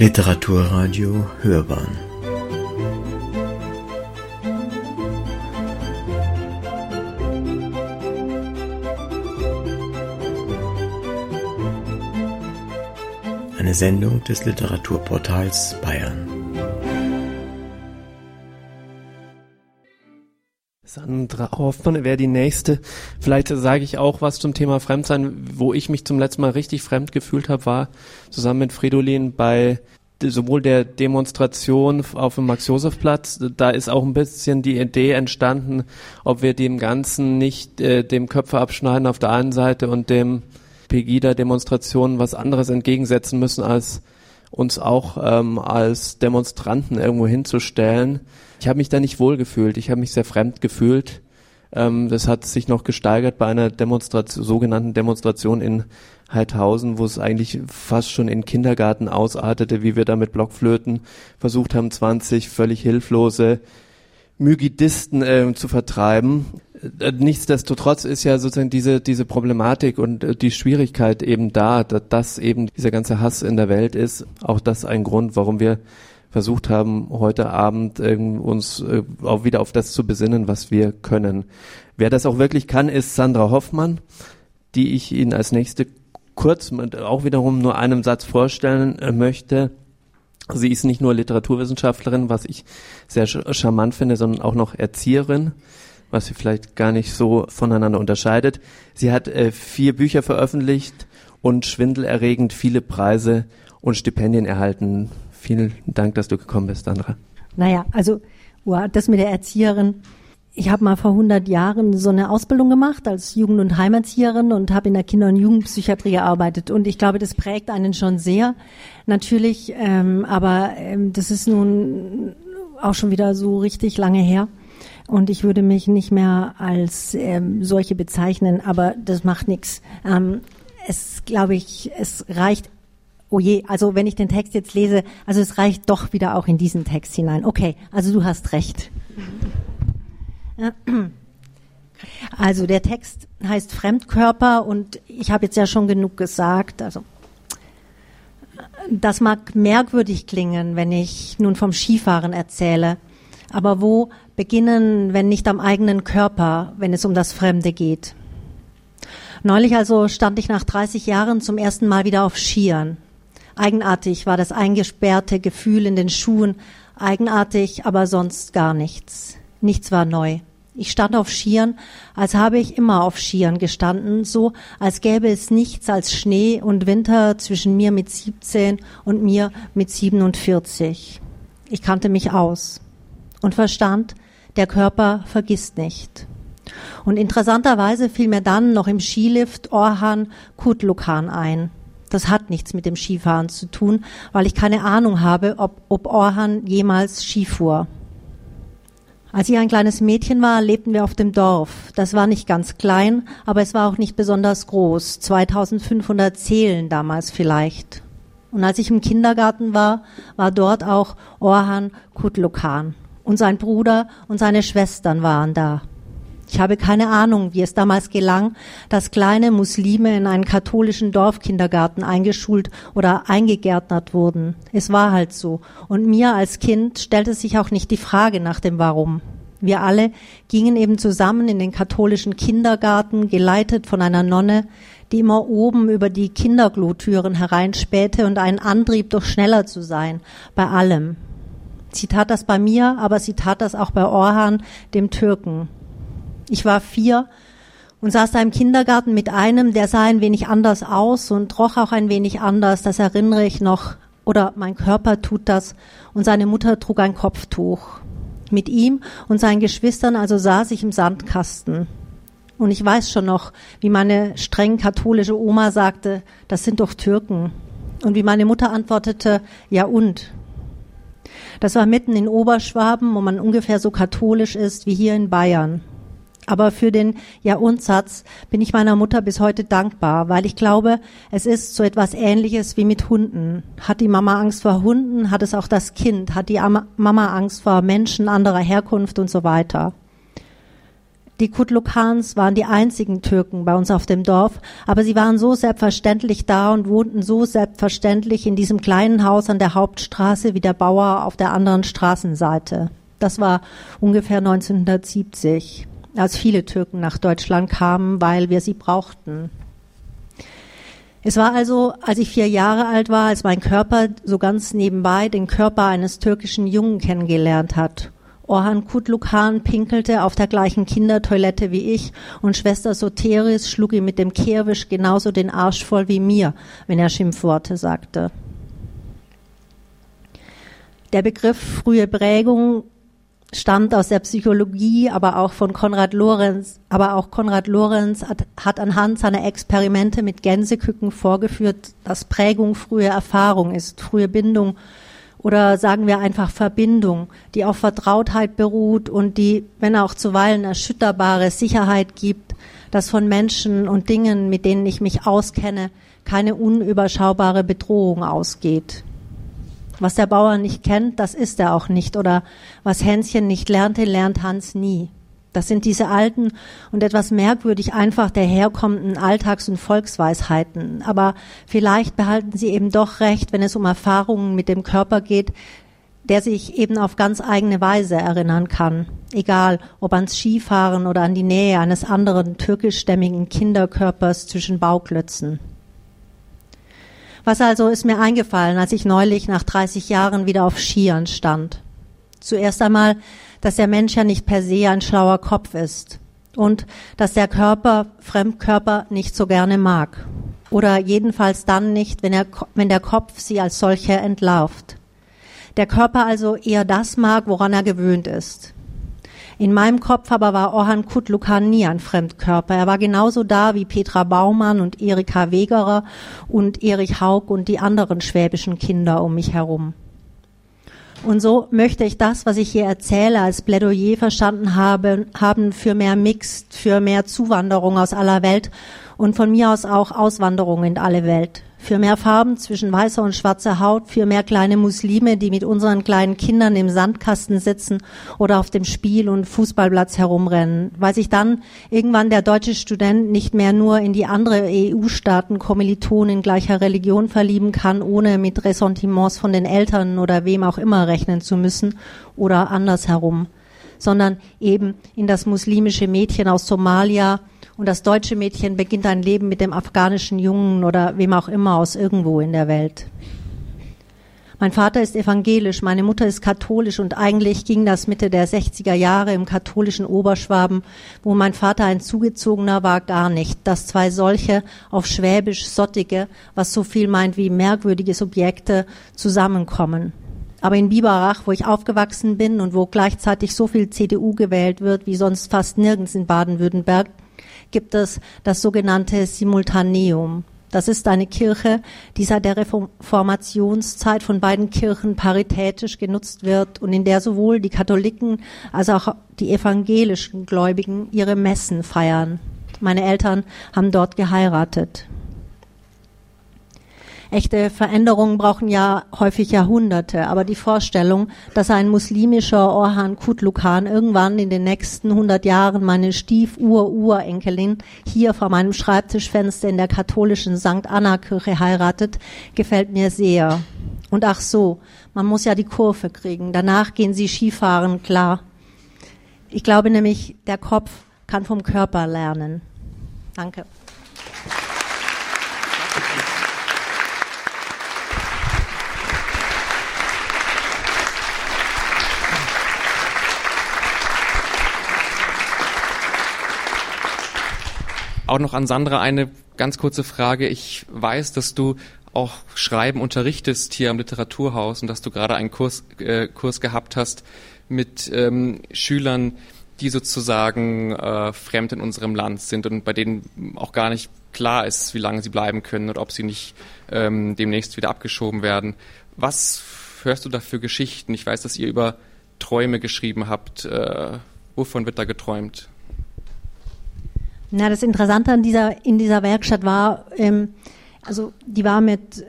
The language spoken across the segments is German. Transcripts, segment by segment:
Literaturradio Hörbahn Eine Sendung des Literaturportals Bayern. Sandra Hoffmann wäre die nächste. Vielleicht sage ich auch was zum Thema Fremdsein. Wo ich mich zum letzten Mal richtig fremd gefühlt habe, war zusammen mit Fridolin bei sowohl der Demonstration auf dem Max-Josef-Platz, da ist auch ein bisschen die Idee entstanden, ob wir dem Ganzen nicht äh, dem Köpfe abschneiden auf der einen Seite und dem Pegida-Demonstrationen was anderes entgegensetzen müssen, als uns auch ähm, als Demonstranten irgendwo hinzustellen. Ich habe mich da nicht wohl gefühlt, ich habe mich sehr fremd gefühlt. Ähm, das hat sich noch gesteigert bei einer Demonstration, sogenannten Demonstration in Heidhausen, wo es eigentlich fast schon in Kindergarten ausartete, wie wir da mit Blockflöten versucht haben, 20 völlig hilflose Mygidisten äh, zu vertreiben. Äh, nichtsdestotrotz ist ja sozusagen diese, diese Problematik und äh, die Schwierigkeit eben da, dass, dass eben dieser ganze Hass in der Welt ist. Auch das ein Grund, warum wir versucht haben, heute Abend äh, uns äh, auch wieder auf das zu besinnen, was wir können. Wer das auch wirklich kann, ist Sandra Hoffmann, die ich Ihnen als nächste kurz mit auch wiederum nur einem Satz vorstellen äh, möchte. Sie ist nicht nur Literaturwissenschaftlerin, was ich sehr charmant finde, sondern auch noch Erzieherin, was sie vielleicht gar nicht so voneinander unterscheidet. Sie hat äh, vier Bücher veröffentlicht und schwindelerregend viele Preise und Stipendien erhalten. Vielen Dank, dass du gekommen bist, Sandra. Naja, also das mit der Erzieherin, ich habe mal vor 100 Jahren so eine Ausbildung gemacht als Jugend- und Heimerzieherin und habe in der Kinder- und Jugendpsychiatrie gearbeitet. Und ich glaube, das prägt einen schon sehr, natürlich. Ähm, aber ähm, das ist nun auch schon wieder so richtig lange her. Und ich würde mich nicht mehr als ähm, solche bezeichnen, aber das macht nichts. Ähm, es, glaube ich, es reicht oh je, also wenn ich den Text jetzt lese, also es reicht doch wieder auch in diesen Text hinein. Okay, also du hast recht. Also der Text heißt Fremdkörper und ich habe jetzt ja schon genug gesagt. Also das mag merkwürdig klingen, wenn ich nun vom Skifahren erzähle. Aber wo beginnen, wenn nicht am eigenen Körper, wenn es um das Fremde geht? Neulich also stand ich nach 30 Jahren zum ersten Mal wieder auf Skiern. Eigenartig war das eingesperrte Gefühl in den Schuhen, eigenartig, aber sonst gar nichts. Nichts war neu. Ich stand auf Skiern, als habe ich immer auf Skiern gestanden, so als gäbe es nichts als Schnee und Winter zwischen mir mit 17 und mir mit 47. Ich kannte mich aus und verstand, der Körper vergisst nicht. Und interessanterweise fiel mir dann noch im Skilift Orhan Kutlukan ein. Das hat nichts mit dem Skifahren zu tun, weil ich keine Ahnung habe, ob, ob Orhan jemals Ski fuhr. Als ich ein kleines Mädchen war, lebten wir auf dem Dorf. Das war nicht ganz klein, aber es war auch nicht besonders groß. 2500 Seelen damals vielleicht. Und als ich im Kindergarten war, war dort auch Orhan Kutlukan. Und sein Bruder und seine Schwestern waren da. Ich habe keine Ahnung, wie es damals gelang, dass kleine Muslime in einen katholischen Dorfkindergarten eingeschult oder eingegärtnert wurden. Es war halt so. Und mir als Kind stellte sich auch nicht die Frage nach dem Warum. Wir alle gingen eben zusammen in den katholischen Kindergarten, geleitet von einer Nonne, die immer oben über die Kinderglotüren hereinspähte und einen Antrieb, doch schneller zu sein, bei allem. Sie tat das bei mir, aber sie tat das auch bei Orhan, dem Türken. Ich war vier und saß da im Kindergarten mit einem, der sah ein wenig anders aus und roch auch ein wenig anders. Das erinnere ich noch. Oder mein Körper tut das. Und seine Mutter trug ein Kopftuch. Mit ihm und seinen Geschwistern also saß ich im Sandkasten. Und ich weiß schon noch, wie meine streng katholische Oma sagte, das sind doch Türken. Und wie meine Mutter antwortete, ja und? Das war mitten in Oberschwaben, wo man ungefähr so katholisch ist wie hier in Bayern. Aber für den Ja-und-Satz bin ich meiner Mutter bis heute dankbar, weil ich glaube, es ist so etwas Ähnliches wie mit Hunden. Hat die Mama Angst vor Hunden, hat es auch das Kind. Hat die Mama Angst vor Menschen anderer Herkunft und so weiter. Die Kutlukans waren die einzigen Türken bei uns auf dem Dorf, aber sie waren so selbstverständlich da und wohnten so selbstverständlich in diesem kleinen Haus an der Hauptstraße wie der Bauer auf der anderen Straßenseite. Das war ungefähr 1970, als viele Türken nach Deutschland kamen, weil wir sie brauchten. Es war also, als ich vier Jahre alt war, als mein Körper so ganz nebenbei den Körper eines türkischen Jungen kennengelernt hat Orhan Kutlukhan pinkelte auf der gleichen Kindertoilette wie ich und Schwester Soteris schlug ihm mit dem Kehrwisch genauso den Arsch voll wie mir, wenn er Schimpfworte sagte. Der Begriff frühe Prägung stammt aus der Psychologie, aber auch von Konrad Lorenz. Aber auch Konrad Lorenz hat, hat anhand seiner Experimente mit Gänseküken vorgeführt, dass Prägung frühe Erfahrung ist, frühe Bindung oder sagen wir einfach Verbindung, die auf Vertrautheit beruht und die, wenn auch zuweilen erschütterbare Sicherheit gibt, dass von Menschen und Dingen, mit denen ich mich auskenne, keine unüberschaubare Bedrohung ausgeht. Was der Bauer nicht kennt, das ist er auch nicht. Oder was Hänschen nicht lernte, lernt Hans nie. Das sind diese alten und etwas merkwürdig einfach daherkommenden Alltags- und Volksweisheiten. Aber vielleicht behalten sie eben doch recht, wenn es um Erfahrungen mit dem Körper geht, der sich eben auf ganz eigene Weise erinnern kann. Egal, ob ans Skifahren oder an die Nähe eines anderen türkischstämmigen Kinderkörpers zwischen Bauklötzen. Was also ist mir eingefallen, als ich neulich nach 30 Jahren wieder auf Skiern stand? Zuerst einmal, dass der Mensch ja nicht per se ein schlauer Kopf ist und dass der Körper Fremdkörper nicht so gerne mag oder jedenfalls dann nicht, wenn, er, wenn der Kopf sie als solche entlarvt. Der Körper also eher das mag, woran er gewöhnt ist. In meinem Kopf aber war Orhan Kutlukan nie ein Fremdkörper. Er war genauso da wie Petra Baumann und Erika Wegerer und Erich Haug und die anderen schwäbischen Kinder um mich herum. Und so möchte ich das, was ich hier erzähle, als Plädoyer verstanden habe, haben für mehr Mixed, für mehr Zuwanderung aus aller Welt und von mir aus auch Auswanderung in alle Welt für mehr Farben zwischen weißer und schwarzer Haut, für mehr kleine Muslime, die mit unseren kleinen Kindern im Sandkasten sitzen oder auf dem Spiel- und Fußballplatz herumrennen, weil sich dann irgendwann der deutsche Student nicht mehr nur in die andere EU-Staaten Kommilitonen gleicher Religion verlieben kann, ohne mit Ressentiments von den Eltern oder wem auch immer rechnen zu müssen oder andersherum, sondern eben in das muslimische Mädchen aus Somalia, und das deutsche Mädchen beginnt ein Leben mit dem afghanischen Jungen oder wem auch immer aus irgendwo in der Welt. Mein Vater ist evangelisch, meine Mutter ist katholisch und eigentlich ging das Mitte der 60er Jahre im katholischen Oberschwaben, wo mein Vater ein Zugezogener war, gar nicht, dass zwei solche auf Schwäbisch sottige, was so viel meint wie merkwürdige Subjekte, zusammenkommen. Aber in Biberach, wo ich aufgewachsen bin und wo gleichzeitig so viel CDU gewählt wird wie sonst fast nirgends in Baden-Württemberg, gibt es das sogenannte Simultaneum. Das ist eine Kirche, die seit der Reformationszeit von beiden Kirchen paritätisch genutzt wird und in der sowohl die Katholiken als auch die evangelischen Gläubigen ihre Messen feiern. Meine Eltern haben dort geheiratet. Echte Veränderungen brauchen ja häufig Jahrhunderte, aber die Vorstellung, dass ein muslimischer Orhan Kutlukan irgendwann in den nächsten 100 Jahren meine Stief-Ur-Urenkelin hier vor meinem Schreibtischfenster in der katholischen St. Anna Kirche heiratet, gefällt mir sehr. Und ach so, man muss ja die Kurve kriegen. Danach gehen sie Skifahren, klar. Ich glaube nämlich, der Kopf kann vom Körper lernen. Danke. Auch noch an Sandra eine ganz kurze Frage. Ich weiß, dass du auch Schreiben unterrichtest hier am Literaturhaus und dass du gerade einen Kurs, äh, Kurs gehabt hast mit ähm, Schülern, die sozusagen äh, fremd in unserem Land sind und bei denen auch gar nicht klar ist, wie lange sie bleiben können oder ob sie nicht ähm, demnächst wieder abgeschoben werden. Was hörst du da für Geschichten? Ich weiß, dass ihr über Träume geschrieben habt. Äh, wovon wird da geträumt? Na, das Interessante an dieser, in dieser Werkstatt war, ähm, also die war mit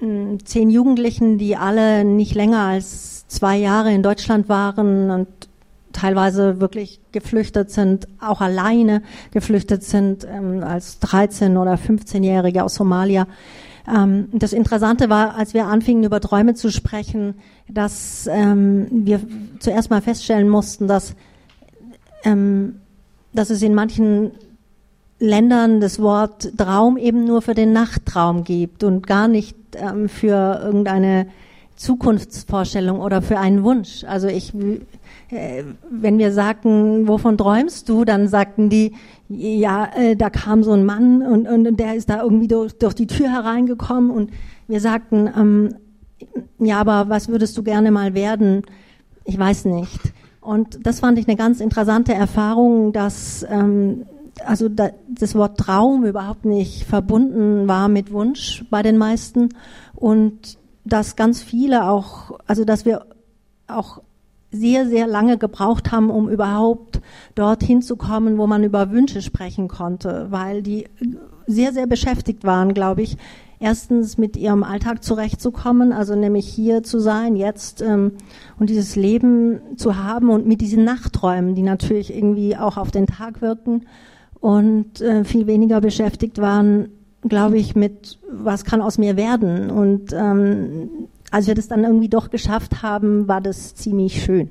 äh, zehn Jugendlichen, die alle nicht länger als zwei Jahre in Deutschland waren und teilweise wirklich geflüchtet sind, auch alleine geflüchtet sind, ähm, als 13- oder 15-Jährige aus Somalia. Ähm, das Interessante war, als wir anfingen, über Träume zu sprechen, dass ähm, wir zuerst mal feststellen mussten, dass, ähm, dass es in manchen Ländern das Wort Traum eben nur für den Nachttraum gibt und gar nicht ähm, für irgendeine Zukunftsvorstellung oder für einen Wunsch. Also ich, äh, wenn wir sagten, wovon träumst du, dann sagten die, ja, äh, da kam so ein Mann und, und, und der ist da irgendwie durch, durch die Tür hereingekommen und wir sagten, ähm, ja, aber was würdest du gerne mal werden? Ich weiß nicht. Und das fand ich eine ganz interessante Erfahrung, dass ähm, also da, das Wort Traum überhaupt nicht verbunden war mit Wunsch bei den meisten. Und dass ganz viele auch, also dass wir auch sehr, sehr lange gebraucht haben, um überhaupt dorthin zu kommen, wo man über Wünsche sprechen konnte, weil die sehr, sehr beschäftigt waren, glaube ich, erstens mit ihrem Alltag zurechtzukommen, also nämlich hier zu sein, jetzt ähm, und dieses Leben zu haben und mit diesen Nachträumen, die natürlich irgendwie auch auf den Tag wirken und äh, viel weniger beschäftigt waren, glaube ich, mit was kann aus mir werden. Und ähm, als wir das dann irgendwie doch geschafft haben, war das ziemlich schön.